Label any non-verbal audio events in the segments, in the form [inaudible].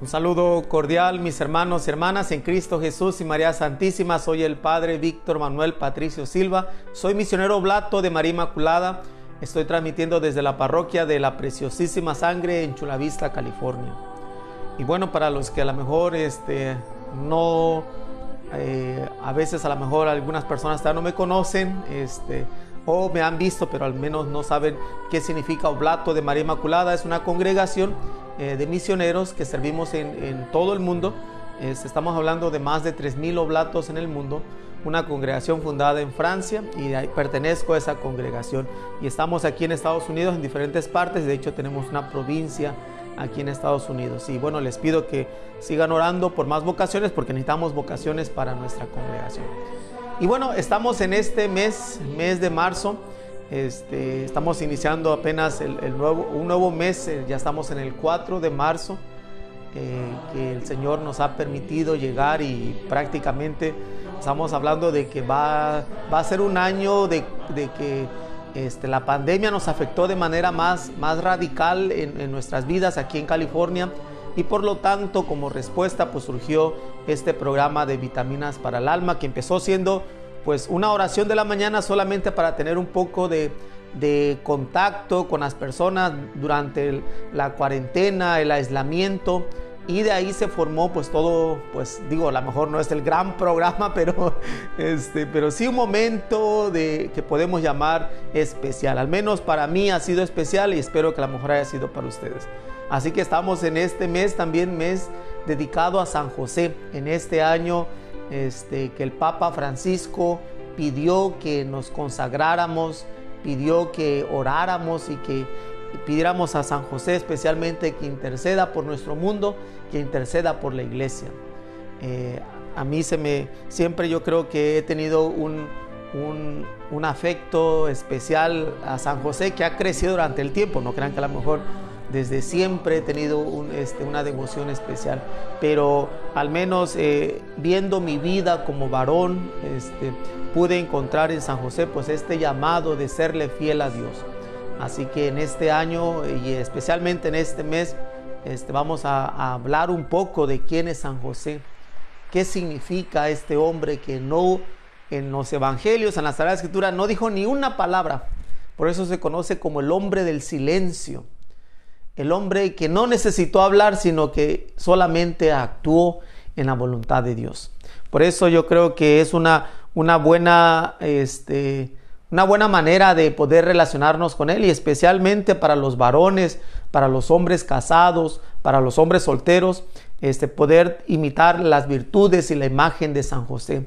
Un saludo cordial, mis hermanos y hermanas en Cristo Jesús y María Santísima. Soy el Padre Víctor Manuel Patricio Silva. Soy misionero blato de María Inmaculada. Estoy transmitiendo desde la parroquia de la Preciosísima Sangre en Chula Vista, California. Y bueno, para los que a lo mejor este, no, eh, a veces a lo mejor algunas personas no me conocen, este, o me han visto, pero al menos no saben qué significa Oblato de María Inmaculada. Es una congregación eh, de misioneros que servimos en, todo el mundo. estamos hablando de más de 3.000 oblatos en el mundo. Una congregación fundada en Francia y pertenezco a esa congregación. Y estamos aquí en Estados Unidos en diferentes partes. De hecho, tenemos una provincia aquí en Estados Unidos. Y bueno, les pido que sigan orando por más vocaciones porque necesitamos vocaciones para nuestra congregación. Y bueno, estamos en este mes, mes de marzo. Este, estamos iniciando apenas el, nuevo, un nuevo mes, eh, ya estamos en el 4 de marzo, eh, que el Señor nos ha permitido llegar y prácticamente estamos hablando de que va, va a ser un año de, que este, la pandemia nos afectó de manera más, más radical en, en, nuestras vidas aquí en California y por lo tanto como respuesta pues surgió este programa de vitaminas para el alma que empezó siendo pues una oración de la mañana solamente para tener un poco de, contacto con las personas durante la cuarentena, el aislamiento. Y de ahí se formó pues todo, pues digo, a lo mejor no es el gran [laughs] programa, pero, este, pero sí un momento de, que podemos llamar especial. Al menos para mí ha sido especial y espero que a lo mejor haya sido para ustedes. Así que estamos en este mes, también mes dedicado a San José. En este año este, que el Papa Francisco pidió que nos consagráramos, pidió que oráramos y que pidiéramos a San José especialmente que interceda por nuestro mundo, que interceda por la iglesia. Eh, a mí se me, siempre yo creo que he tenido un, un, un afecto especial a San José que ha crecido durante el tiempo, no crean que a lo mejor desde siempre he tenido este, una devoción especial, pero al menos eh, viendo mi vida como varón, este, pude encontrar en San José pues este llamado de serle fiel a Dios. Así que en este año y especialmente en este mes este, vamos a, hablar un poco de quién es San José, qué significa este hombre que no en los evangelios, en la Sagrada Escritura, no dijo ni una palabra. Por eso se conoce como el hombre del silencio el hombre que no necesitó hablar, sino que solamente actuó en la voluntad de Dios. Por eso yo creo que es una, una, buena, este, una buena manera de poder relacionarnos con Él y especialmente para los varones, para los hombres casados, para los hombres solteros, este, poder imitar las virtudes y la imagen de San José.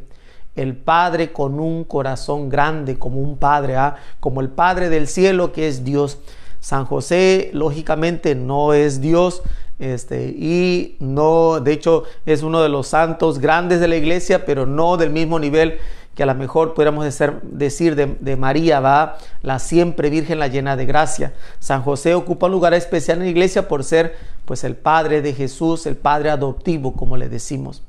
El Padre con un corazón grande como un Padre, ¿ah? como el Padre del cielo que es Dios. San José, lógicamente, no es Dios. Este, y no, de hecho, es uno de los santos grandes de la iglesia, pero no del mismo nivel que a lo mejor pudiéramos decir de, María, va la siempre Virgen, la llena de gracia. San José ocupa un lugar especial en la iglesia por ser pues el Padre de Jesús, el Padre adoptivo, como le decimos.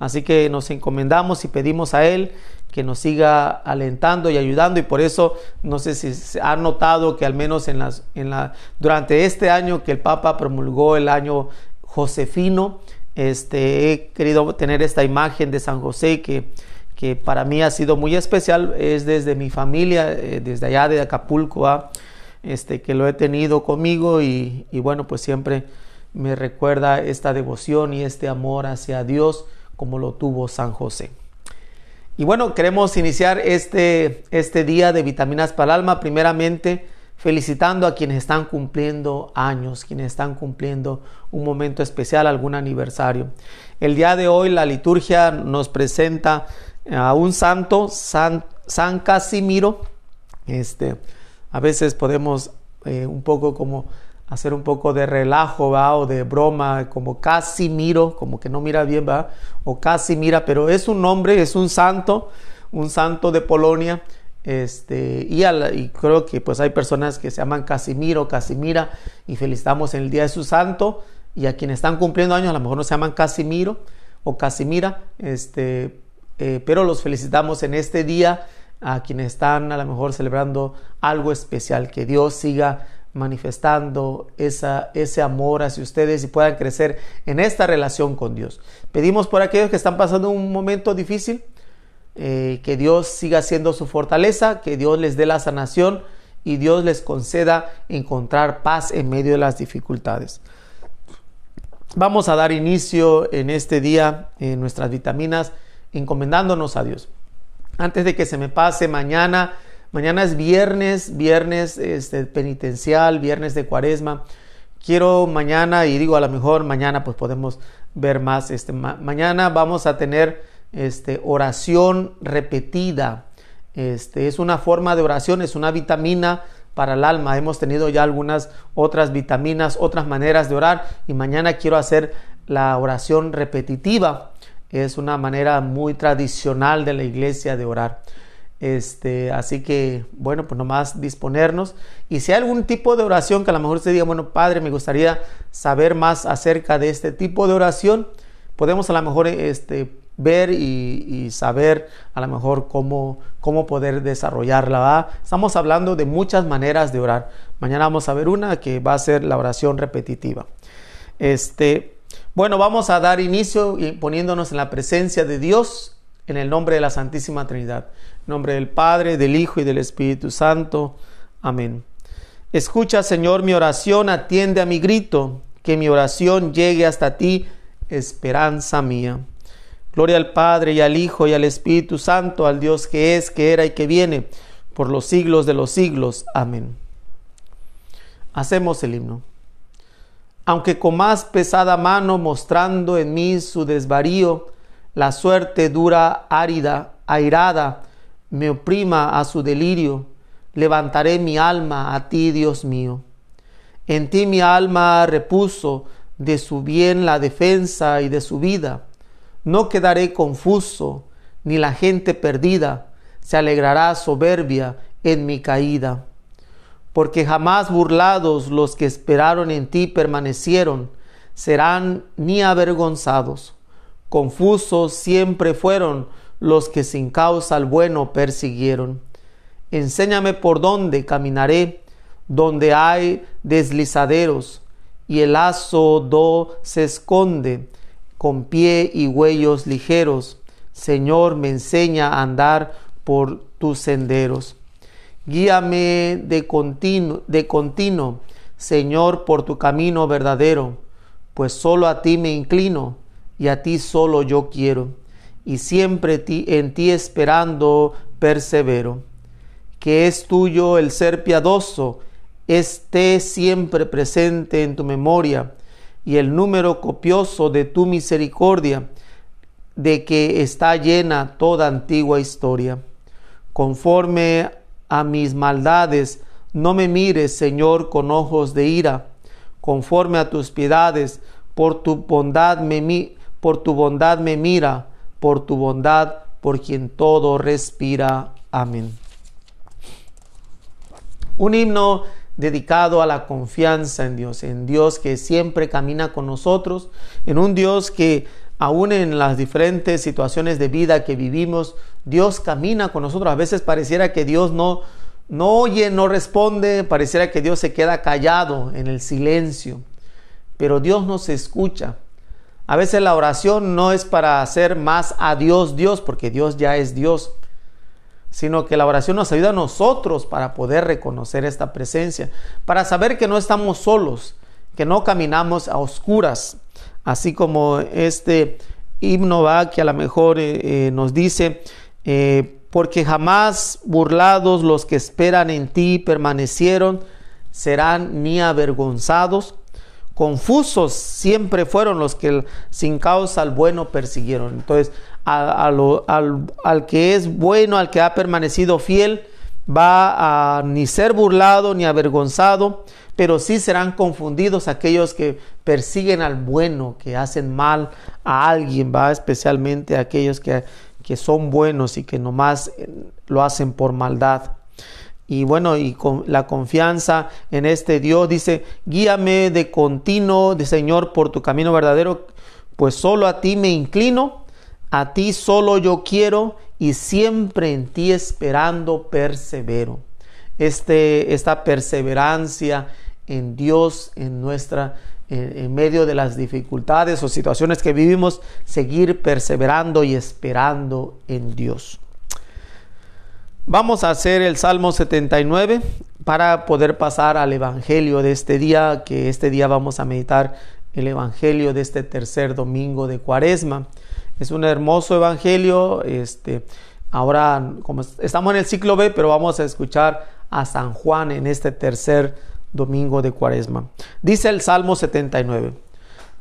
Así que nos encomendamos y pedimos a Él que nos siga alentando y ayudando y por eso no sé si se ha notado que al menos en las, en la, durante este año que el Papa promulgó el año Josefino, este, he querido tener esta imagen de San José que, que para mí ha sido muy especial, es desde mi familia, eh, desde allá de Acapulco, ¿ah? este, que lo he tenido conmigo y, y bueno, pues siempre me recuerda esta devoción y este amor hacia Dios como lo tuvo San José. Y bueno, queremos iniciar este, este día de vitaminas para el alma, primeramente felicitando a quienes están cumpliendo años, quienes están cumpliendo un momento especial, algún aniversario. El día de hoy la liturgia nos presenta a un santo, San, San Casimiro. Este, a veces podemos eh, un poco como hacer un poco de relajo ¿va? o de broma, como casi miro, como que no mira bien, ¿va? o casi mira, pero es un nombre, es un santo, un santo de Polonia. Este, y, y creo que pues hay personas que se llaman Casimiro, Casimira, y felicitamos en el día de su santo. Y a quienes están cumpliendo años, a lo mejor no se llaman Casimiro o Casimira, este, eh, pero los felicitamos en este día a quienes están a lo mejor celebrando algo especial. Que Dios siga manifestando esa, ese amor hacia ustedes y puedan crecer en esta relación con Dios. Pedimos por aquellos que están pasando un momento difícil, eh, que Dios siga siendo su fortaleza, que Dios les dé la sanación y Dios les conceda encontrar paz en medio de las dificultades. Vamos a dar inicio en este día en nuestras vitaminas encomendándonos a Dios. Antes de que se me pase mañana, mañana es viernes, viernes este, penitencial, viernes de cuaresma. Quiero mañana, y digo a lo mejor mañana pues podemos ver más, este, mañana vamos a tener este, oración repetida. Este, es una forma de oración, es una vitamina para el alma. Hemos tenido ya algunas otras vitaminas, otras maneras de orar y mañana quiero hacer la oración repetitiva. Es una manera muy tradicional de la iglesia de orar. Este, así que, bueno, pues nomás disponernos. Y si hay algún tipo de oración que a lo mejor usted diga, bueno, Padre, me gustaría saber más acerca de este tipo de oración, podemos a lo mejor este, ver y, saber a lo mejor cómo, cómo poder desarrollarla. Estamos hablando de muchas maneras de orar. Mañana vamos a ver una que va a ser la oración repetitiva. Este, bueno, vamos a dar inicio poniéndonos en la presencia de Dios en el nombre de la Santísima Trinidad. Nombre del Padre, del Hijo y del Espíritu Santo. Amén. Escucha, Señor, mi oración, atiende a mi grito, que mi oración llegue hasta ti, esperanza mía. Gloria al Padre y al Hijo y al Espíritu Santo, al Dios que es, que era y que viene, por los siglos de los siglos. Amén. Hacemos el himno. Aunque con más pesada mano mostrando en mí su desvarío, la suerte dura, árida, airada, me oprima a su delirio, levantaré mi alma a ti, Dios mío. En ti mi alma repuso de su bien la defensa y de su vida no quedaré confuso, ni la gente perdida se alegrará soberbia en mi caída. Porque jamás burlados los que esperaron en ti permanecieron, serán ni avergonzados. Confusos siempre fueron los que sin causa al bueno persiguieron. Enséñame por dónde caminaré, donde hay deslizaderos, y el lazo do se esconde, con pie y huellos ligeros. Señor, me enseña a andar por tus senderos. Guíame de continuo, de continuo, Señor, por tu camino verdadero, pues solo a ti me inclino y a ti solo yo quiero, y siempre en ti esperando persevero. Que es tuyo el ser piadoso, esté siempre presente en tu memoria y el número copioso de tu misericordia, de que está llena toda antigua historia. Conforme a mis maldades, no me mires, Señor, con ojos de ira. Conforme a tus piedades, por tu bondad me, por tu bondad me mira, por tu bondad, por quien todo respira. Amén. Un himno dedicado a la confianza en Dios, en Dios que siempre camina con nosotros, en un Dios que aún en las diferentes situaciones de vida que vivimos, Dios camina con nosotros. A veces pareciera que Dios no, no oye, no responde, pareciera que Dios se queda callado en el silencio, pero Dios nos escucha. A veces la oración no es para hacer más a Dios Dios, porque Dios ya es Dios, sino que la oración nos ayuda a nosotros para poder reconocer esta presencia, para saber que no estamos solos, que no caminamos a oscuras, así como este himno va que a lo mejor eh, eh, nos dice, eh, porque jamás burlados los que esperan en ti permanecieron, serán ni avergonzados, confusos siempre fueron los que sin causa al bueno persiguieron. Entonces, al, que es bueno, al que ha permanecido fiel, va a ni ser burlado ni avergonzado, pero sí serán confundidos aquellos que persiguen al bueno, que hacen mal a alguien, va especialmente aquellos que, que son buenos y que nomás eh, lo hacen por maldad. Y bueno, y con la confianza en este Dios dice, guíame de continuo, de Señor, por tu camino verdadero, pues solo a ti me inclino a ti solo yo quiero y siempre en ti esperando persevero. Este, esta perseverancia en Dios, en nuestra en, medio de las dificultades o situaciones que vivimos, seguir perseverando y esperando en Dios. Vamos a hacer el Salmo 79 para poder pasar al Evangelio de este día, que este día vamos a meditar el Evangelio de este tercer domingo de Cuaresma. Es un hermoso Evangelio, este, ahora como estamos en el ciclo B, pero vamos a escuchar a San Juan en este tercer domingo de Cuaresma. Dice el Salmo 79.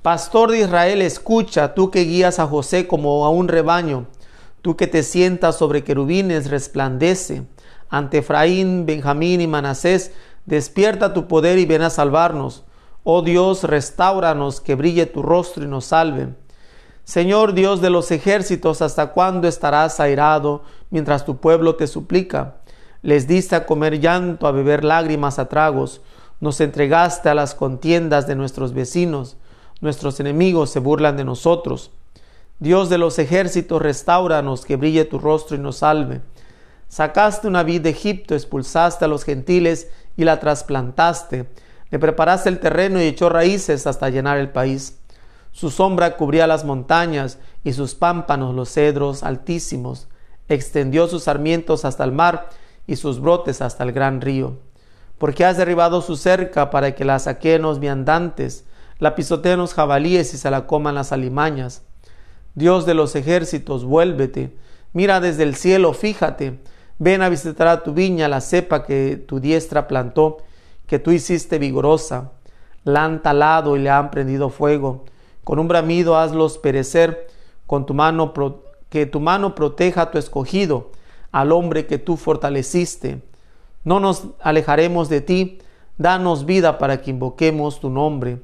Pastor de Israel, escucha, tú que guías a José como a un rebaño, tú que te sientas sobre querubines, resplandece. Ante Efraín, Benjamín y Manasés, despierta tu poder y ven a salvarnos. Oh Dios, restauranos, que brille tu rostro y nos salve. Señor Dios de los ejércitos, ¿hasta cuándo estarás airado mientras tu pueblo te suplica? Les diste a comer llanto, a beber lágrimas a tragos. Nos entregaste a las contiendas de nuestros vecinos. Nuestros enemigos se burlan de nosotros. Dios de los ejércitos, restauranos, que brille tu rostro y nos salve. Sacaste una vid de Egipto, expulsaste a los gentiles y la trasplantaste. Le preparaste el terreno y echó raíces hasta llenar el país. Su sombra cubría las montañas y sus pámpanos los cedros altísimos. Extendió sus sarmientos hasta el mar y sus brotes hasta el gran río. Porque has derribado su cerca para que la saqueen los viandantes, la pisoteen los jabalíes y se la coman las alimañas. Dios de los ejércitos, vuélvete, mira desde el cielo, fíjate, ven a visitar a tu viña, la cepa que tu diestra plantó, que tú hiciste vigorosa. La han talado y le han prendido fuego. Con un bramido hazlos perecer, con tu mano que tu mano proteja a tu escogido, al hombre que tú fortaleciste. No nos alejaremos de ti, danos vida para que invoquemos tu nombre.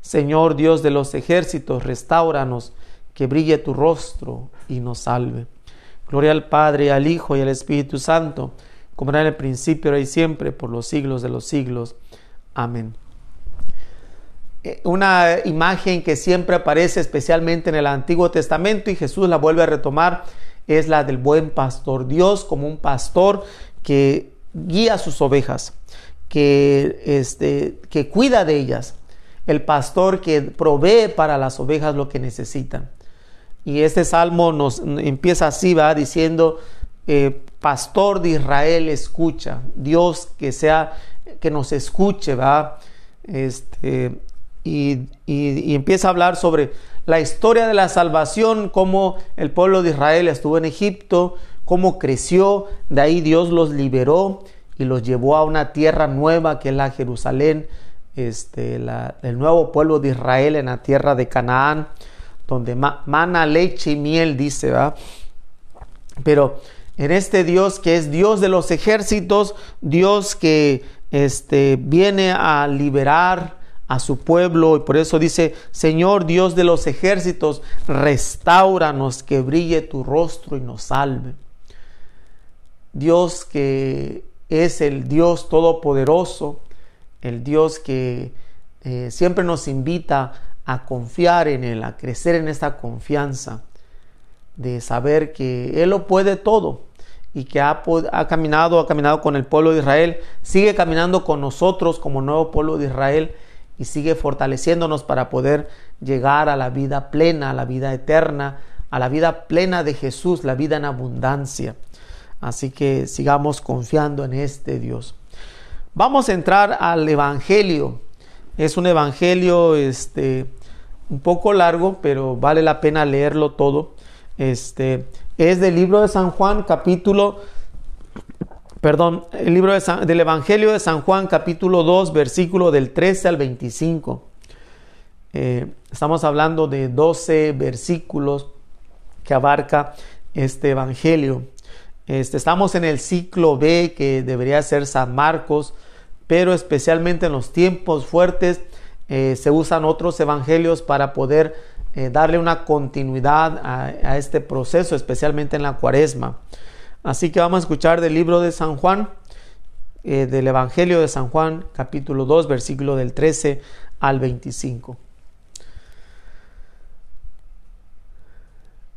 Señor Dios de los ejércitos, restauranos que brille tu rostro y nos salve. Gloria al Padre, al Hijo y al Espíritu Santo, como era en el principio, ahora y siempre, por los siglos de los siglos. Amén. Eh, una imagen que siempre aparece especialmente en el Antiguo Testamento y Jesús la vuelve a retomar es la del buen pastor. Dios como un pastor que guía a sus ovejas, que, este, que cuida de ellas. El pastor que provee para las ovejas lo que necesitan. Y este salmo nos empieza así, va diciendo, eh, pastor de Israel, escucha, Dios que sea, que nos escuche, va, este, y, y, empieza a hablar sobre la historia de la salvación, cómo el pueblo de Israel estuvo en Egipto, cómo creció, de ahí Dios los liberó y los llevó a una tierra nueva que es la Jerusalén, este, el nuevo pueblo de Israel en la tierra de Canaán donde mana leche y miel, dice, ¿va? Pero en este Dios que es Dios de los ejércitos, Dios que este, viene a liberar a su pueblo y por eso dice, Señor Dios de los ejércitos, restauranos, que brille tu rostro y nos salve. Dios que es el Dios todopoderoso, el Dios que eh, siempre nos invita a confiar en Él, a crecer en esta confianza de saber que Él lo puede todo y que ha, ha, caminado, ha caminado con el pueblo de Israel, sigue caminando con nosotros como nuevo pueblo de Israel y sigue fortaleciéndonos para poder llegar a la vida plena, a la vida eterna, a la vida plena de Jesús, la vida en abundancia. Así que sigamos confiando en este Dios. Vamos a entrar al Evangelio. Es un Evangelio este, un poco largo, pero vale la pena leerlo todo. Este es del libro de San Juan, capítulo, perdón, el libro del Evangelio de San Juan, capítulo 2, versículo del 13 al 25. Eh, estamos hablando de 12 versículos que abarca este Evangelio. Este, estamos en el ciclo B que debería ser San Marcos, pero especialmente en los tiempos fuertes eh, se usan otros evangelios para poder eh, darle una continuidad a, este proceso, especialmente en la cuaresma. Así que vamos a escuchar del libro de San Juan, eh, del Evangelio de San Juan, capítulo 2, versículo del 13 al 25.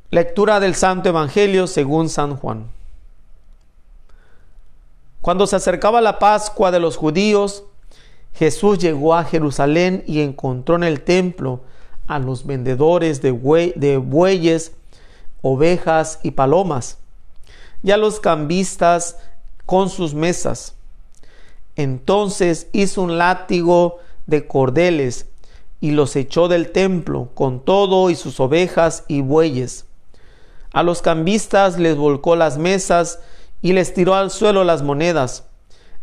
Lectura del Santo Evangelio según San Juan. Cuando se acercaba la Pascua de los judíos, Jesús llegó a Jerusalén y encontró en el templo a los vendedores de, bueyes, ovejas y palomas, y a los cambistas con sus mesas. Entonces hizo un látigo de cordeles y los echó del templo con todo y sus ovejas y bueyes. A los cambistas les volcó las mesas y les tiró al suelo las monedas.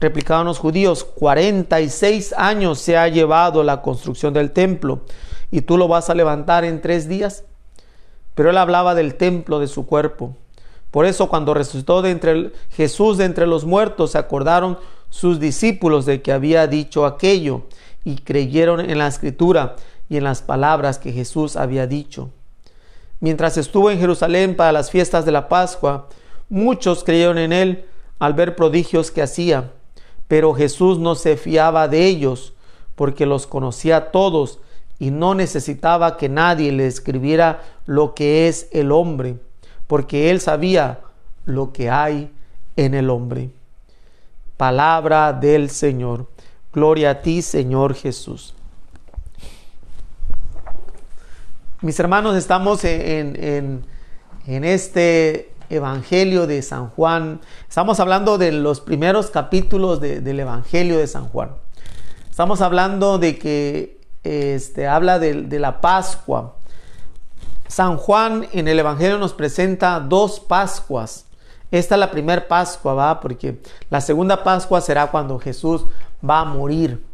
Replicaban los judíos, 46 años se ha llevado la construcción del templo y tú lo vas a levantar en tres días. Pero él hablaba del templo de su cuerpo. Por eso cuando resucitó de entre Jesús de entre los muertos, se acordaron sus discípulos de que había dicho aquello y creyeron en la escritura y en las palabras que Jesús había dicho. Mientras estuvo en Jerusalén para las fiestas de la Pascua, muchos creyeron en él al ver prodigios que hacía, pero Jesús no se fiaba de ellos porque los conocía todos y no necesitaba que nadie le escribiera lo que es el hombre, porque él sabía lo que hay en el hombre. Palabra del Señor. Gloria a ti, Señor Jesús. Mis hermanos, estamos en, este Evangelio de San Juan. Estamos hablando de los primeros capítulos del Evangelio de San Juan. Estamos hablando de que este, habla de, la Pascua. San Juan en el Evangelio nos presenta dos Pascuas. Esta es la primera Pascua, ¿va? Porque la segunda Pascua será cuando Jesús va a morir.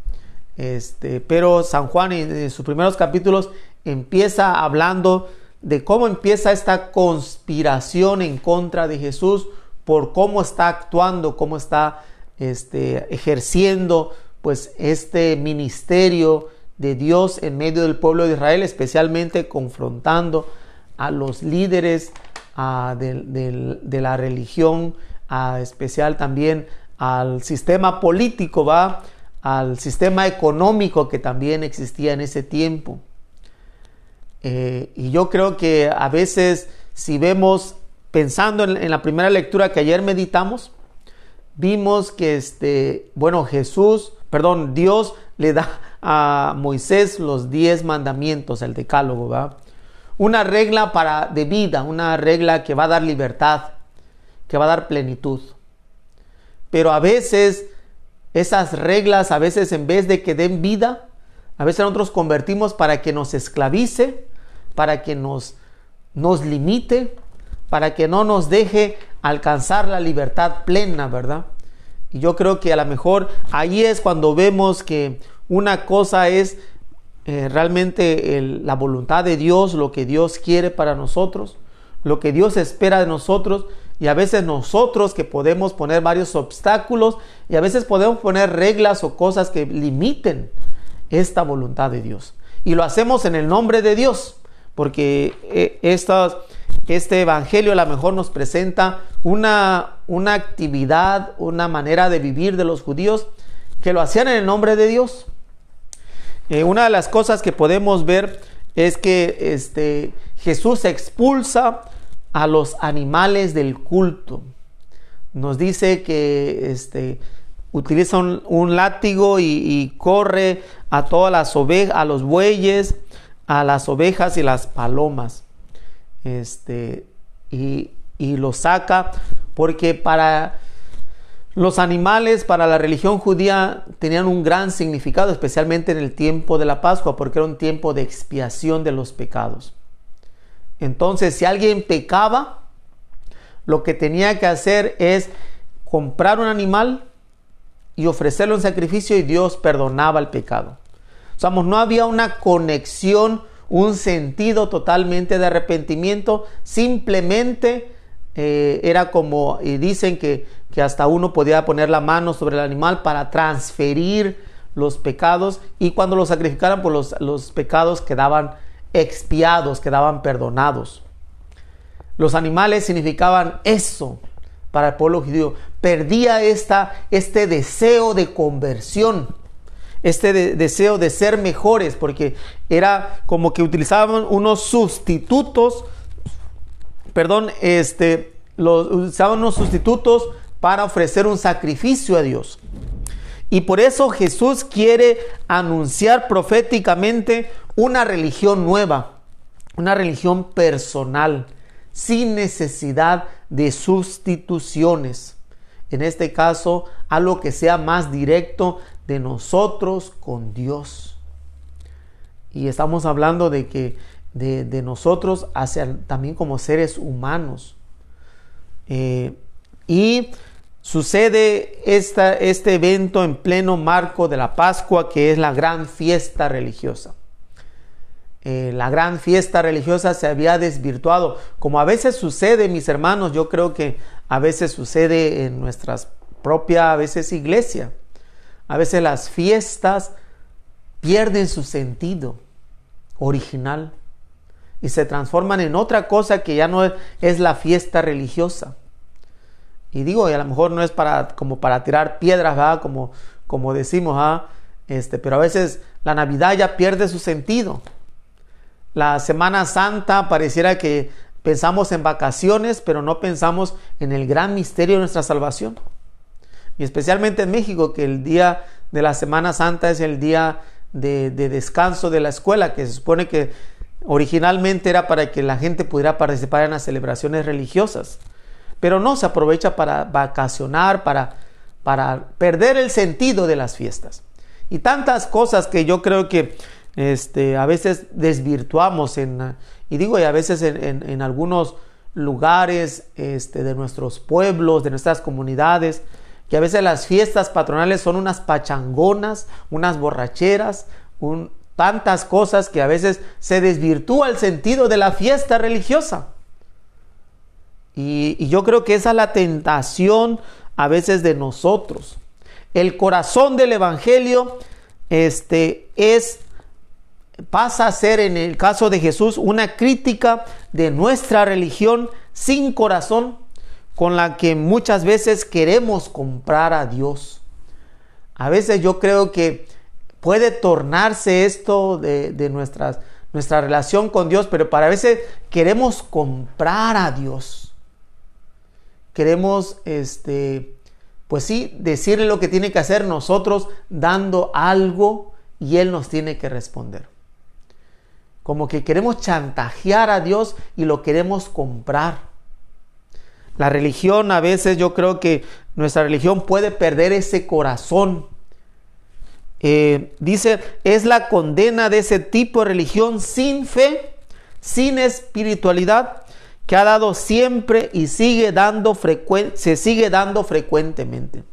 Este, pero San Juan en, sus primeros capítulos empieza hablando de cómo empieza esta conspiración en contra de Jesús por cómo está actuando, cómo está este, ejerciendo pues este ministerio de Dios en medio del pueblo de Israel, especialmente confrontando a los líderes de, la religión, especial también al sistema político, va al sistema económico que también existía en ese tiempo. Eh, y yo creo que a veces si vemos, pensando en, la primera lectura que ayer meditamos, vimos que este, bueno, Jesús, perdón, Dios le da a Moisés los diez mandamientos, el decálogo, ¿va? una regla para, de vida, una regla que va a dar libertad, que va a dar plenitud. Pero a veces esas reglas, a veces en vez de que den vida, a veces nosotros convertimos para que nos esclavice, para que nos, nos limite, para que no nos deje alcanzar la libertad plena, ¿verdad? Y yo creo que a lo mejor ahí es cuando vemos que una cosa es eh, realmente la voluntad de Dios, lo que Dios quiere para nosotros, lo que Dios espera de nosotros. Y a veces nosotros que podemos poner varios obstáculos y a veces podemos poner reglas o cosas que limiten esta voluntad de Dios. Y lo hacemos en el nombre de Dios, porque eh, este Evangelio a lo mejor nos presenta una, una actividad, una manera de vivir de los judíos que lo hacían en el nombre de Dios. Eh, una de las cosas que podemos ver es que este, Jesús expulsa a los animales del culto. Nos dice que este, utiliza un, látigo y, corre a todas las ovejas, a los bueyes, a las ovejas y las palomas. Este, y, y lo saca porque para los animales para la religión judía tenían un gran significado, especialmente en el tiempo de la Pascua, porque era un tiempo de expiación de los pecados. Entonces, si alguien pecaba, lo que tenía que hacer es comprar un animal y ofrecerlo en sacrificio y Dios perdonaba el pecado. No había una conexión, un sentido totalmente de arrepentimiento, simplemente eh, era como, y dicen que, que hasta uno podía poner la mano sobre el animal para transferir los pecados y cuando los sacrificaran, pues los, los pecados quedaban expiados, quedaban perdonados. Los animales significaban eso para el pueblo judío. Perdía esta, este deseo de conversión, este deseo de ser mejores, porque era como que utilizaban unos sustitutos, perdón, este, los, utilizaban unos sustitutos para ofrecer un sacrificio a Dios. Y por eso Jesús quiere anunciar proféticamente una religión nueva, una religión personal, sin necesidad de sustituciones. En este caso, algo que sea más directo de nosotros con Dios. Y estamos hablando de que de, nosotros hacia también como seres humanos. Eh, y sucede esta, este evento en pleno marco de la Pascua, que es la gran fiesta religiosa. Eh, la gran fiesta religiosa se había desvirtuado, como a veces sucede, mis hermanos, yo creo que a veces sucede en nuestras propia, a veces iglesia. A veces las fiestas pierden su sentido original y se transforman en otra cosa que ya no es, la fiesta religiosa. Y digo, y a lo mejor no es para como para tirar piedras, Como, como decimos, Este, pero a veces la Navidad ya pierde su sentido. La Semana Santa pareciera que pensamos en vacaciones, pero no pensamos en el gran misterio de nuestra salvación. Y especialmente en México, que el día de la Semana Santa es el día de, descanso de la escuela, que se supone que originalmente era para que la gente pudiera participar en las celebraciones religiosas. Pero no, se aprovecha para vacacionar, para, para perder el sentido de las fiestas. Y tantas cosas que yo creo que este, a veces desvirtuamos en, y digo, y a veces en, algunos lugares este, de nuestros pueblos, de nuestras comunidades, que a veces las fiestas patronales son unas pachangonas, unas borracheras, tantas cosas que a veces se desvirtúa el sentido de la fiesta religiosa. Y, y yo creo que esa es la tentación a veces de nosotros. El corazón del Evangelio este, es pasa a ser en el caso de Jesús una crítica de nuestra religión sin corazón con la que muchas veces queremos comprar a Dios. A veces yo creo que puede tornarse esto de, nuestras, nuestra relación con Dios, pero para veces queremos comprar a Dios. Queremos, este, pues sí, decirle lo que tiene que hacer nosotros dando algo y Él nos tiene que responder. Como que queremos chantajear a Dios y lo queremos comprar. La religión a veces yo creo que nuestra religión puede perder ese corazón. Eh, dice, es la condena de ese tipo de religión sin fe, sin espiritualidad, que ha dado siempre y sigue dando se sigue dando frecuentemente.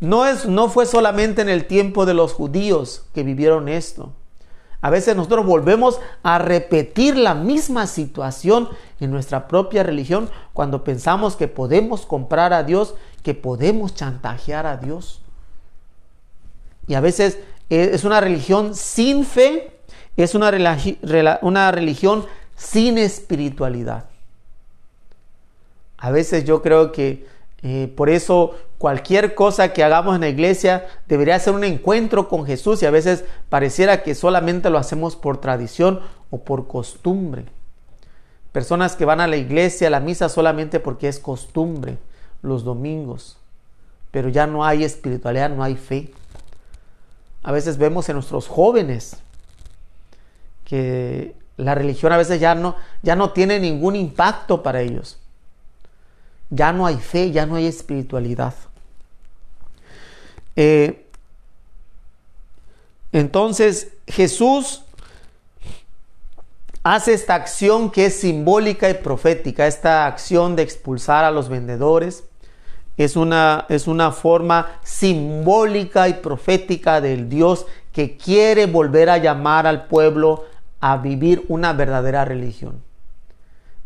No, es, no fue solamente en el tiempo de los judíos que vivieron esto. A veces nosotros volvemos a repetir la misma situación en nuestra propia religión cuando pensamos que podemos comprar a Dios, que podemos chantajear a Dios. Y a veces eh, es una religión sin fe, es una, una religión sin espiritualidad. A veces yo creo que por eso cualquier cosa que hagamos en la iglesia debería ser un encuentro con Jesús y a veces pareciera que solamente lo hacemos por tradición o por costumbre. Personas que van a la iglesia, a la misa solamente porque es costumbre los domingos, pero ya no hay espiritualidad, no hay fe. A veces vemos en nuestros jóvenes que la religión a veces ya no, ya no tiene ningún impacto para ellos ya no hay fe, ya no hay espiritualidad. Eh, entonces Jesús hace esta acción que es simbólica y profética, esta acción de expulsar a los vendedores. Es una, es una forma simbólica y profética del Dios que quiere volver a llamar al pueblo a vivir una verdadera religión.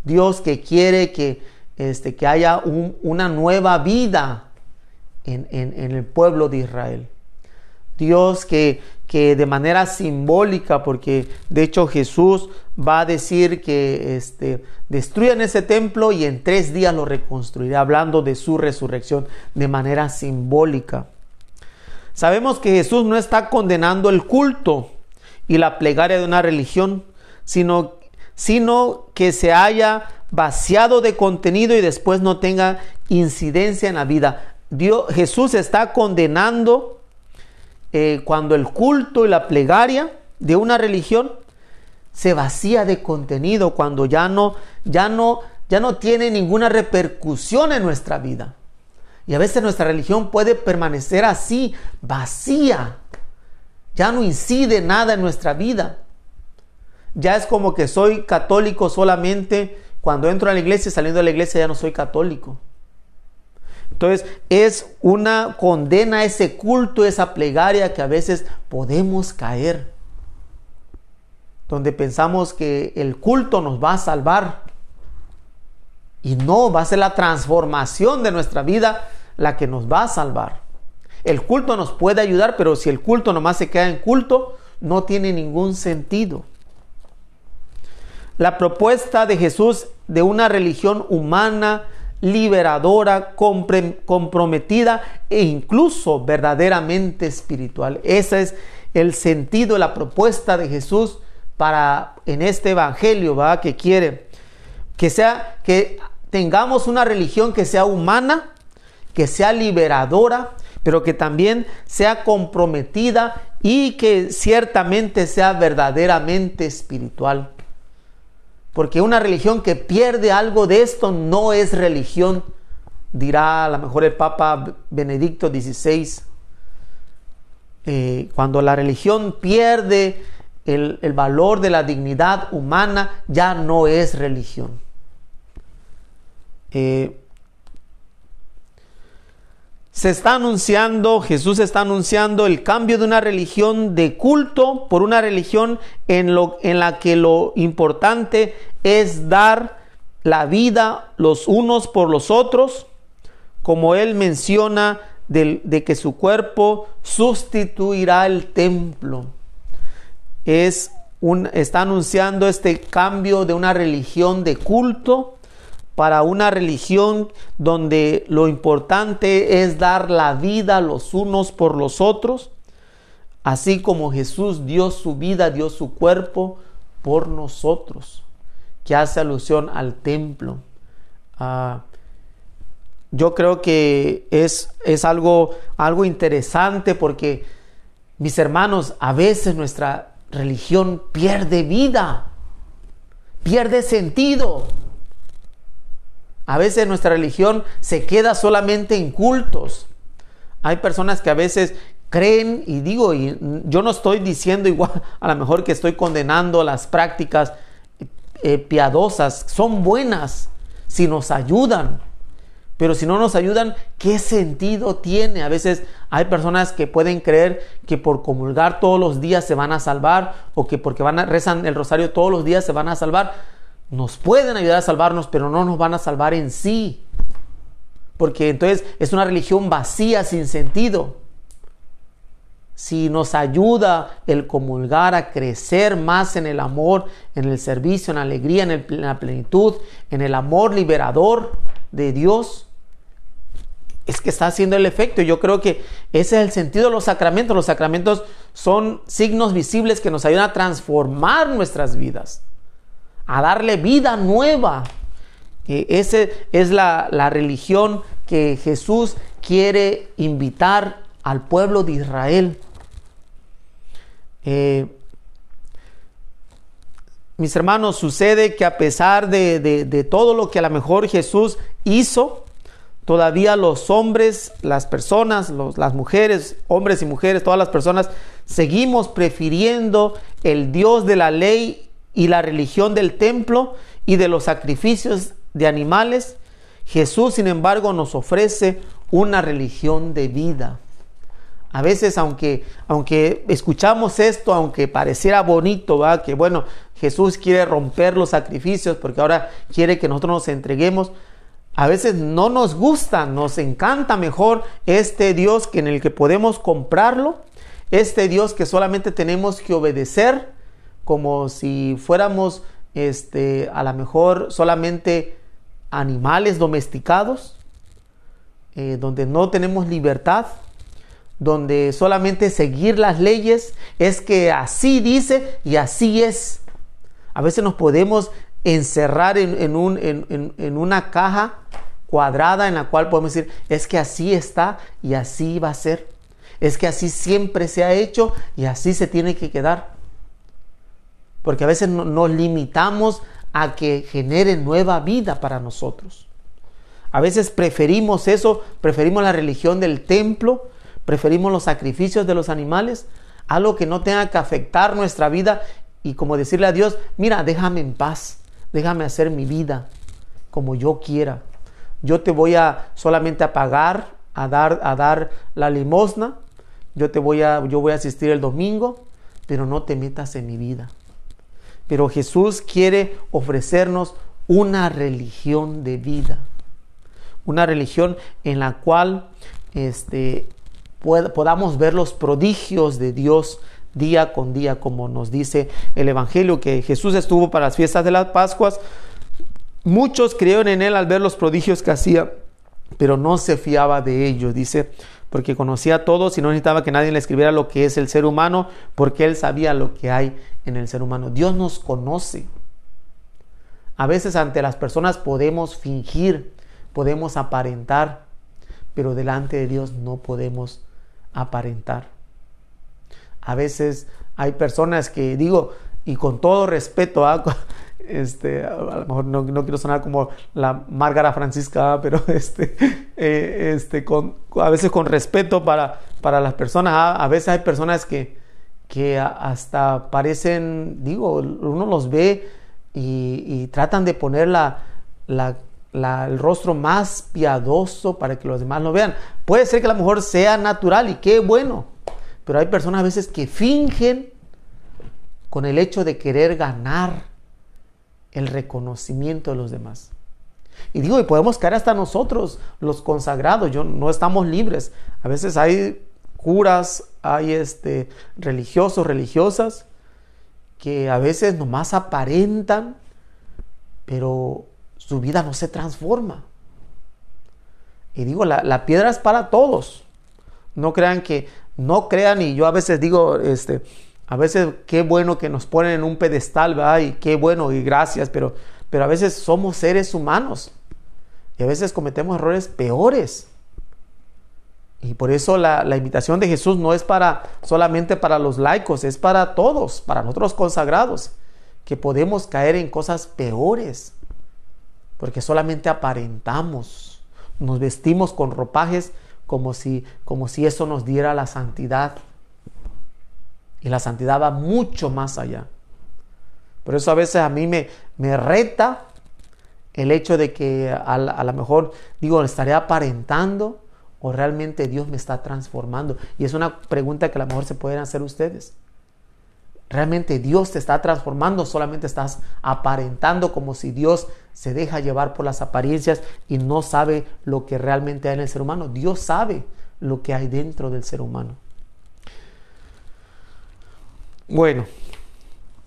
Dios que quiere que este, que haya una nueva vida en, el pueblo de Israel. Dios que, de manera simbólica, porque de hecho Jesús va a decir que este, destruyan ese templo y en tres días lo reconstruirá, hablando de su resurrección de manera simbólica. Sabemos que Jesús no está condenando el culto y la plegaria de una religión, sino, sino que se haya vaciado de contenido y después no tenga incidencia en la vida. Dios, Jesús está condenando eh, cuando el culto y la plegaria de una religión se vacía de contenido, cuando ya no, ya no, ya no tiene ninguna repercusión en nuestra vida. Y a veces nuestra religión puede permanecer así, vacía. Ya no incide nada en nuestra vida. Ya es como que soy católico solamente cuando entro a la iglesia y saliendo de la iglesia ya no soy católico. Entonces es una condena ese culto, esa plegaria que a veces podemos caer. Donde pensamos que el culto nos va a salvar. Y no, va a ser la transformación de nuestra vida la que nos va a salvar. El culto nos puede ayudar, pero si el culto nomás se queda en culto, no tiene ningún sentido. La propuesta de Jesús de una religión humana, liberadora, comprometida e incluso verdaderamente espiritual. Ese es el sentido, la propuesta de Jesús para en este evangelio, ¿va? Que quiere que sea que tengamos una religión que sea humana, que sea liberadora, pero que también sea comprometida y que ciertamente sea verdaderamente espiritual. Porque una religión que pierde algo de esto no es religión, dirá a lo mejor el Papa Benedicto XVI. Eh, cuando la religión pierde el, valor de la dignidad humana, ya no es religión. Eh, se está anunciando, Jesús está anunciando el cambio de una religión de culto por una religión en, lo, en la que lo importante es dar la vida los unos por los otros, como él menciona de, de que su cuerpo sustituirá el templo. Es un, está anunciando este cambio de una religión de culto para una religión donde lo importante es dar la vida los unos por los otros, así como Jesús dio su vida, dio su cuerpo por nosotros, que hace alusión al templo. Ah, yo creo que es, es algo, algo interesante porque, mis hermanos, a veces nuestra religión pierde vida, pierde sentido. A veces nuestra religión se queda solamente en cultos. Hay personas que a veces creen, y digo, y yo no estoy diciendo igual, [laughs] a lo mejor que estoy condenando las prácticas eh, piadosas, son buenas si nos ayudan. Pero si no nos ayudan, ¿qué sentido tiene? A veces hay personas que pueden creer que por comulgar todos los días se van a salvar o que porque van a rezan el rosario todos los días se van a salvar nos pueden ayudar a salvarnos, pero no nos van a salvar en sí. Porque entonces es una religión vacía, sin sentido. Si nos ayuda el comulgar a crecer más en el amor, en el servicio, en la alegría, en, la plenitud, en el amor liberador de Dios, es que está haciendo el efecto. Yo creo que ese es el sentido de los sacramentos. Los sacramentos son signos visibles que nos ayudan a transformar nuestras vidas a darle vida nueva. Esa es la, religión que Jesús quiere invitar al pueblo de Israel. Eh, mis hermanos, sucede que a pesar de, todo lo que a lo mejor Jesús hizo, todavía los hombres, las personas, las mujeres, hombres y mujeres, todas las personas, seguimos prefiriendo el Dios de la ley y la religión del templo y de los sacrificios de animales, Jesús, sin embargo, nos ofrece una religión de vida. A veces, aunque, aunque escuchamos esto, aunque pareciera bonito, ¿va? que bueno, Jesús quiere romper los sacrificios porque ahora quiere que nosotros nos entreguemos, a veces no nos gusta, nos encanta mejor este Dios que en el que podemos comprarlo, Este Dios que solamente tenemos que obedecer como si fuéramos este, a lo mejor solamente animales domesticados, eh, donde no tenemos libertad, donde solamente seguir las leyes es que así dice y así es. A veces nos podemos encerrar en, un, en, una caja cuadrada en la cual podemos decir, es que así está y así va a ser. Es que así siempre se ha hecho y así se tiene que quedar. Porque a veces nos limitamos a que genere nueva vida para nosotros. A veces preferimos eso, preferimos la religión del templo, preferimos los sacrificios de los animales, algo que no tenga que afectar nuestra vida y como decirle a Dios, mira, déjame en paz, déjame hacer mi vida como yo quiera. Yo te voy a solamente a pagar, a dar, a dar la limosna, yo te voy a, yo voy a asistir el domingo, pero no te metas en mi vida. Pero Jesús quiere ofrecernos una religión de vida, una religión en la cual este, podamos ver los prodigios de Dios día con día, como nos dice el Evangelio, que Jesús estuvo para las fiestas de las Pascuas. Muchos creyeron en él al ver los prodigios que hacía, pero no se fiaba de ellos, dice, porque conocía a todos y no necesitaba que nadie le escribiera lo que es el ser humano, porque él sabía lo que hay en el ser humano. Dios nos conoce. A veces ante las personas podemos fingir, podemos aparentar, pero delante de Dios no podemos aparentar. A veces hay personas que digo, y con todo respeto, ¿ah? [laughs] este, a lo mejor no, quiero sonar como la Márgara Francisca, [laughs] pero este, eh, este, a veces con respeto para, para las personas, ¿ah? a veces hay personas que, que hasta parecen, digo, uno los ve y, tratan de poner la, el rostro más piadoso para que los demás lo vean. Puede ser que a lo mejor sea natural y qué bueno, pero hay personas a veces que fingen con el hecho de querer ganar el reconocimiento de los demás. Y digo, y podemos caer hasta nosotros, los consagrados, yo, no estamos libres. A veces hay curas, hay este, religiosos, religiosas, que a veces nomás aparentan, pero su vida no se transforma. Y digo, la, piedra es para todos. No crean que, no crean, y yo a veces digo, este, a veces qué bueno que nos ponen en un pedestal, ¿verdad? Y qué bueno y gracias, pero, pero a veces somos seres humanos. Y a veces cometemos errores peores. Y por eso la, la, invitación de Jesús no es para solamente para los laicos, es para todos, para nosotros consagrados, que podemos caer en cosas peores, porque solamente aparentamos, nos vestimos con ropajes como si, como si eso nos diera la santidad. La santidad va mucho más allá. Por eso a veces a mí me, me reta el hecho de que a, a lo mejor digo, estaré aparentando o realmente Dios me está transformando? Y es una pregunta que a lo mejor se pueden hacer ustedes. ¿Realmente Dios te está transformando? Solamente estás aparentando como si Dios se deja llevar por las apariencias y no sabe lo que realmente hay en el ser humano. Dios sabe lo que hay dentro del ser humano. Bueno,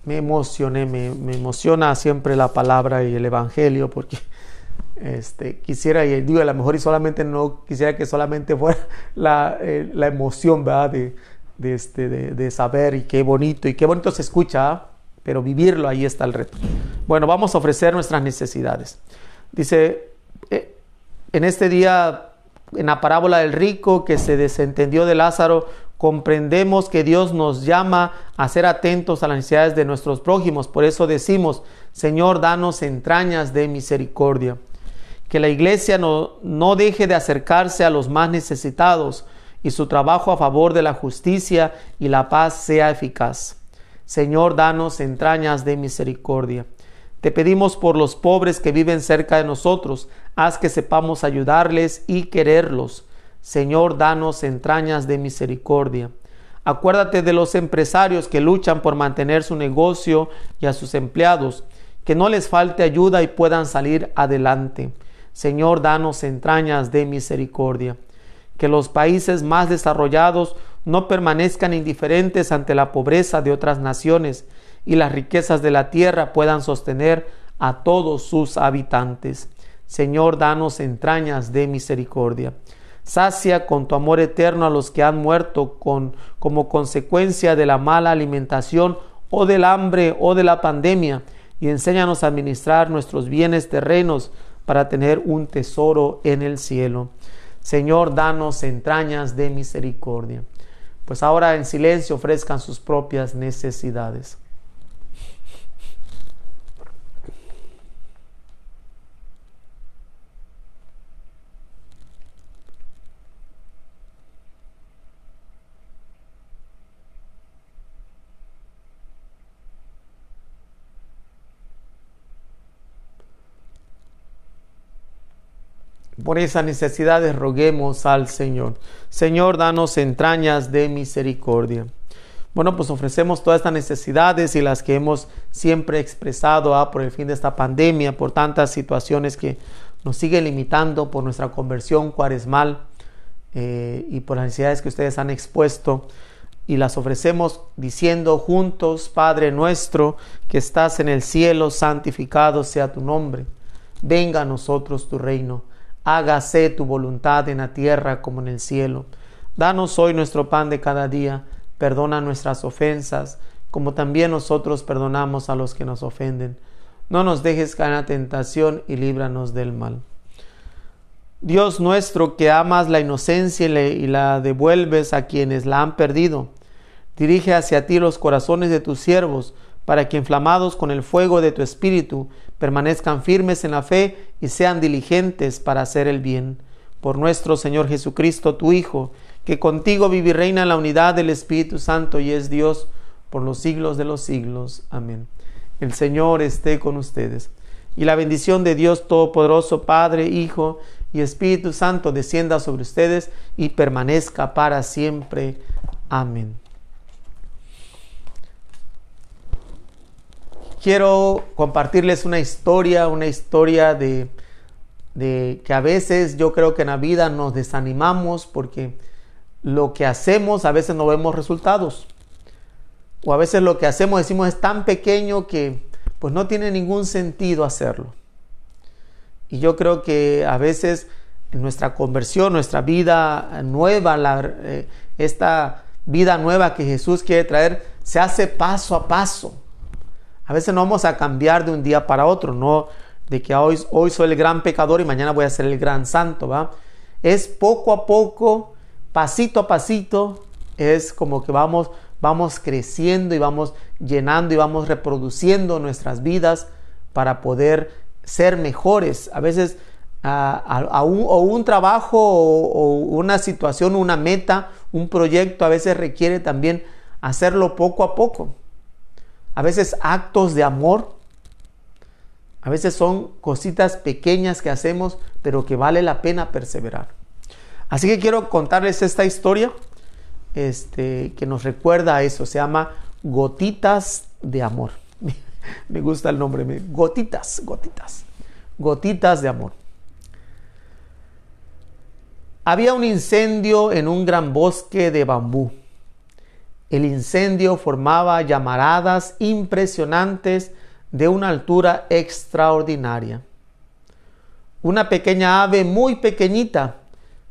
me emocioné, me, emociona siempre la palabra y el Evangelio porque [laughs] este, quisiera, y digo a lo mejor y solamente no quisiera que solamente fuera [laughs] la, eh, la emoción, ¿verdad? De, de, este, de, saber y qué bonito, y qué bonito se escucha, ¿ah? pero vivirlo, ahí está el reto. Bueno, vamos a ofrecer nuestras necesidades. Dice, eh, en este día, en la parábola del rico que se desentendió de Lázaro, comprendemos que Dios nos llama a ser atentos a las necesidades de nuestros prójimos. Por eso decimos, Señor, danos entrañas de misericordia que la iglesia no, no deje de acercarse a los más necesitados y su trabajo a favor de la justicia y la paz sea eficaz. Señor, danos entrañas de misericordia. Te pedimos por los pobres que viven cerca de nosotros, haz que sepamos ayudarles y quererlos. Señor, danos entrañas de misericordia. Acuérdate de los empresarios que luchan por mantener su negocio y a sus empleados, que no les falte ayuda y puedan salir adelante. Señor, danos entrañas de misericordia. Que los países más desarrollados no permanezcan indiferentes ante la pobreza de otras naciones y las riquezas de la tierra puedan sostener a todos sus habitantes. Señor, danos entrañas de misericordia. Sacia con tu amor eterno a los que han muerto con, como consecuencia de la mala alimentación o del hambre o de la pandemia y enséñanos a administrar nuestros bienes terrenos para tener un tesoro en el cielo. Señor, danos entrañas de misericordia. Pues ahora en silencio ofrezcan sus propias necesidades. Por esas necesidades roguemos al Señor. Señor, danos entrañas de misericordia. Bueno, pues ofrecemos todas estas necesidades y las que hemos siempre expresado ah, por el fin de esta pandemia, por tantas situaciones que nos siguen limitando por nuestra conversión cuaresmal eh, y por las necesidades que ustedes han expuesto. Y las ofrecemos diciendo juntos, Padre nuestro que estás en el cielo, santificado sea tu nombre. Venga a nosotros tu reino hágase tu voluntad en la tierra como en el cielo. Danos hoy nuestro pan de cada día, perdona nuestras ofensas, como también nosotros perdonamos a los que nos ofenden. No nos dejes caer en la tentación y líbranos del mal. Dios nuestro que amas la inocencia y la devuelves a quienes la han perdido, dirige hacia ti los corazones de tus siervos, para que inflamados con el fuego de tu espíritu permanezcan firmes en la fe y sean diligentes para hacer el bien. Por nuestro Señor Jesucristo, tu Hijo, que contigo vive y reina en la unidad del Espíritu Santo y es Dios por los siglos de los siglos. Amén. El Señor esté con ustedes. Y la bendición de Dios Todopoderoso, Padre, Hijo y Espíritu Santo, descienda sobre ustedes y permanezca para siempre. Amén. Quiero compartirles una historia, una historia de, que a veces yo creo que en la vida nos desanimamos porque lo que hacemos a veces no vemos resultados. O a veces lo que hacemos decimos es tan pequeño que pues no tiene ningún sentido hacerlo. Y yo creo que a veces en nuestra conversión, nuestra vida nueva, eh, esta vida nueva que Jesús quiere traer, se hace paso a paso. A veces no vamos a cambiar de un día para otro, no de que hoy, hoy soy el gran pecador y mañana voy a ser el gran santo, ¿va? Es poco a poco, pasito a pasito, es como que vamos, vamos creciendo y vamos llenando y vamos reproduciendo nuestras vidas para poder ser mejores. A veces a, un, o un trabajo o, una situación, una meta, un proyecto, a veces requiere también hacerlo poco a poco a veces actos de amor, a veces son cositas pequeñas que hacemos, pero que vale la pena perseverar. Así que quiero contarles esta historia este, que nos recuerda a eso. Se llama Gotitas de Amor. [laughs] Me gusta el nombre, gotitas, gotitas, gotitas de amor. Había un incendio en un gran bosque de bambú. El incendio formaba llamaradas impresionantes de una altura extraordinaria. Una pequeña ave muy pequeñita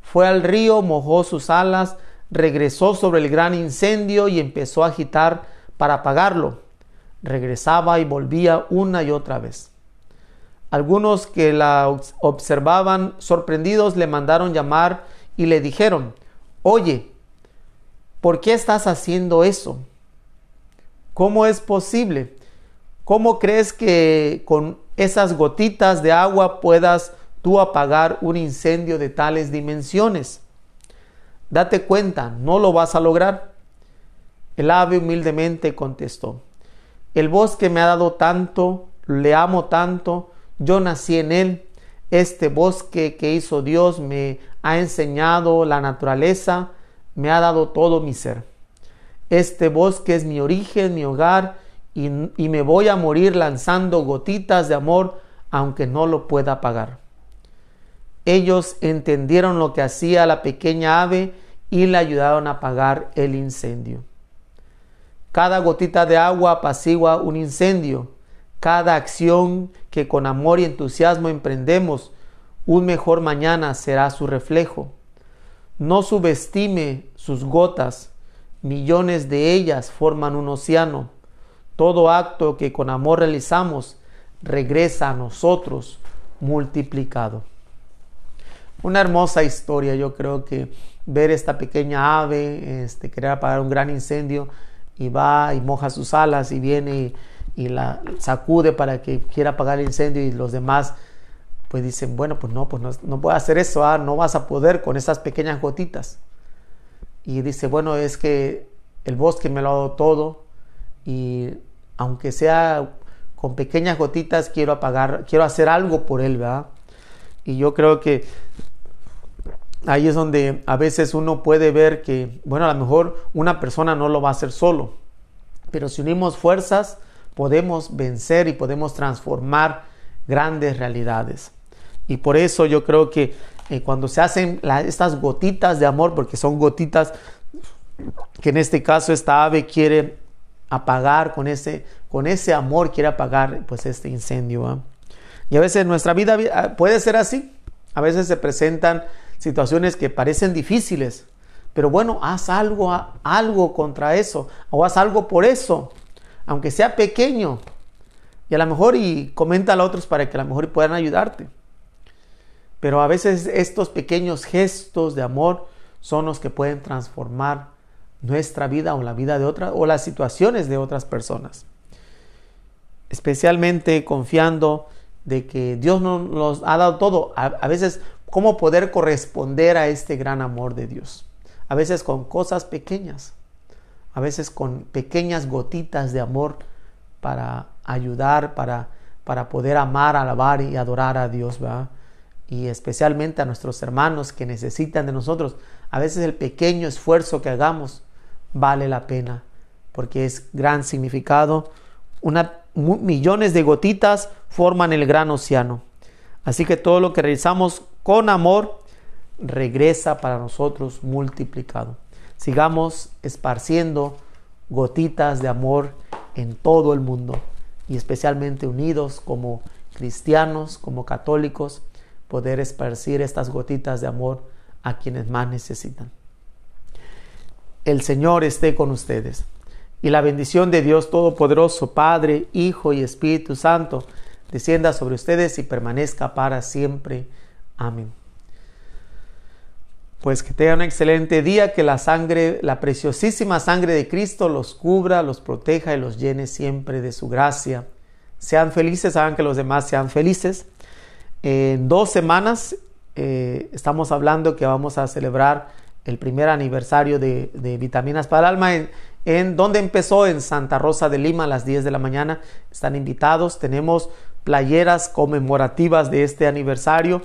fue al río, mojó sus alas, regresó sobre el gran incendio y empezó a agitar para apagarlo. Regresaba y volvía una y otra vez. Algunos que la observaban sorprendidos le mandaron llamar y le dijeron, Oye, ¿Por qué estás haciendo eso? ¿Cómo es posible? ¿Cómo crees que con esas gotitas de agua puedas tú apagar un incendio de tales dimensiones? Date cuenta, no lo vas a lograr. El ave humildemente contestó, el bosque me ha dado tanto, le amo tanto, yo nací en él, este bosque que hizo Dios me ha enseñado la naturaleza, me ha dado todo mi ser. Este bosque es mi origen, mi hogar, y, me voy a morir lanzando gotitas de amor, aunque no lo pueda pagar. Ellos entendieron lo que hacía la pequeña ave y le ayudaron a apagar el incendio. Cada gotita de agua apacigua un incendio. Cada acción que con amor y entusiasmo emprendemos, un mejor mañana será su reflejo. No subestime sus gotas, millones de ellas forman un océano. Todo acto que con amor realizamos regresa a nosotros multiplicado. Una hermosa historia, yo creo que ver esta pequeña ave este, querer apagar un gran incendio y va y moja sus alas y viene y, la sacude para que quiera apagar el incendio y los demás pues dicen, bueno, pues no, pues no, puedo hacer eso, ah, no vas a poder con esas pequeñas gotitas. Y dice, bueno, es que el bosque me lo ha dado todo y aunque sea con pequeñas gotitas, quiero apagar, quiero hacer algo por él, ¿verdad? Y yo creo que ahí es donde a veces uno puede ver que, bueno, a lo mejor una persona no lo va a hacer solo, pero si unimos fuerzas, podemos vencer y podemos transformar grandes realidades. Y por eso yo creo que eh, cuando se hacen estas gotitas de amor, porque son gotitas que en este caso esta ave quiere apagar con ese, con ese amor, quiere apagar pues este incendio. Y a veces nuestra vida ah, puede ser así. A veces se presentan situaciones que parecen difíciles, pero bueno, haz algo, algo contra eso, o haz algo por eso, aunque sea pequeño. Y a lo mejor y comenta a otros para que a lo mejor puedan ayudarte. Pero a veces estos pequeños gestos de amor son los que pueden transformar nuestra vida o la vida de otras o las situaciones de otras personas. Especialmente confiando de que Dios nos ha dado todo. A, veces, cómo poder corresponder a este gran amor de Dios. A veces con cosas pequeñas. A veces con pequeñas gotitas de amor para ayudar, para, para poder amar, alabar y adorar a Dios. ¿verdad? Y especialmente a nuestros hermanos que necesitan de nosotros, a veces el pequeño esfuerzo que hagamos vale la pena, porque es gran significado. Una, millones de gotitas forman el gran océano. Así que todo lo que realizamos con amor regresa para nosotros multiplicado. Sigamos esparciendo gotitas de amor en todo el mundo y especialmente unidos como cristianos, como católicos, poder esparcir estas gotitas de amor a quienes más necesitan. El Señor esté con ustedes y la bendición de Dios Todopoderoso, Padre, Hijo y Espíritu Santo, descienda sobre ustedes y permanezca para siempre. Amén. Pues que tengan un excelente día, que la sangre, la preciosísima sangre de Cristo los cubra, los proteja y los llene siempre de su gracia. Sean felices, hagan que los demás sean felices. En dos semanas eh, estamos hablando que vamos a celebrar el primer aniversario de, Vitaminas para el Alma. En, donde empezó en Santa Rosa de Lima a las 10 de la mañana. Están invitados. Tenemos playeras conmemorativas de este aniversario.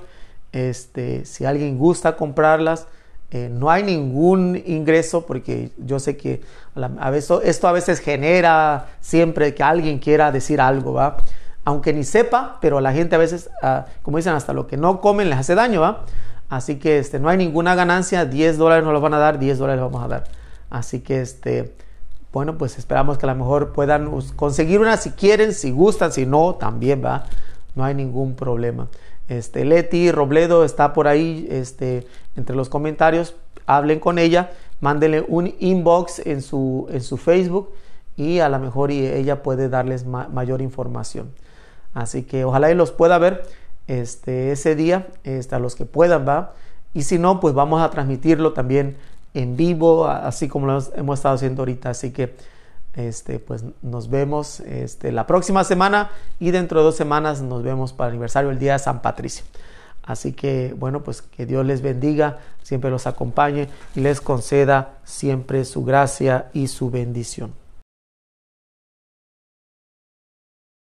Este, si alguien gusta comprarlas, eh, no hay ningún ingreso porque yo sé que a veces, esto a veces genera siempre que alguien quiera decir algo, ¿va? Aunque ni sepa, pero a la gente a veces, ah, como dicen, hasta lo que no comen les hace daño, ¿va? Así que este, no hay ninguna ganancia, 10 dólares nos los van a dar, 10 dólares vamos a dar. Así que, este, bueno, pues esperamos que a lo mejor puedan conseguir una si quieren, si gustan, si no, también, ¿va? No hay ningún problema. Este, Leti Robledo está por ahí, este, entre los comentarios, hablen con ella, mándenle un inbox en su, en su Facebook y a lo mejor ella puede darles mayor información. Así que ojalá y los pueda ver este, ese día, este, a los que puedan, va. Y si no, pues vamos a transmitirlo también en vivo, así como lo hemos estado haciendo ahorita. Así que, este, pues nos vemos este, la próxima semana y dentro de dos semanas nos vemos para el aniversario del Día de San Patricio. Así que, bueno, pues que Dios les bendiga, siempre los acompañe y les conceda siempre su gracia y su bendición.